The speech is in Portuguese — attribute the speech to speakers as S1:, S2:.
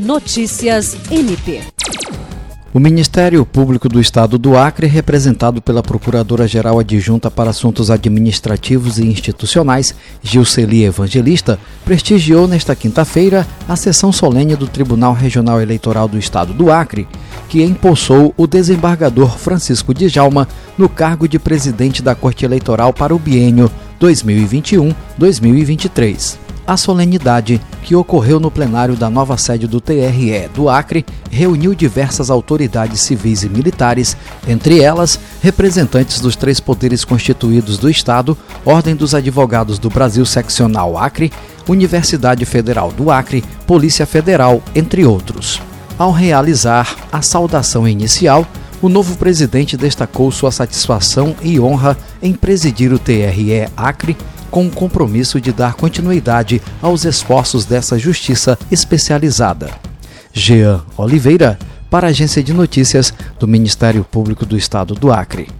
S1: Notícias MP.
S2: O Ministério Público do Estado do Acre, representado pela Procuradora-Geral Adjunta para Assuntos Administrativos e Institucionais, Gilceli Evangelista, prestigiou nesta quinta-feira a sessão solene do Tribunal Regional Eleitoral do Estado do Acre, que empossou o desembargador Francisco Djalma no cargo de presidente da Corte Eleitoral para o biênio 2021-2023. A solenidade, que ocorreu no plenário da nova sede do TRE do Acre, reuniu diversas autoridades civis e militares, entre elas representantes dos três poderes constituídos do Estado, Ordem dos Advogados do Brasil Seccional Acre, Universidade Federal do Acre, Polícia Federal, entre outros. Ao realizar a saudação inicial, o novo presidente destacou sua satisfação e honra em presidir o TRE Acre com o compromisso de dar continuidade aos esforços dessa justiça especializada. Jean Oliveira, para a Agência de Notícias do Ministério Público do Estado do Acre.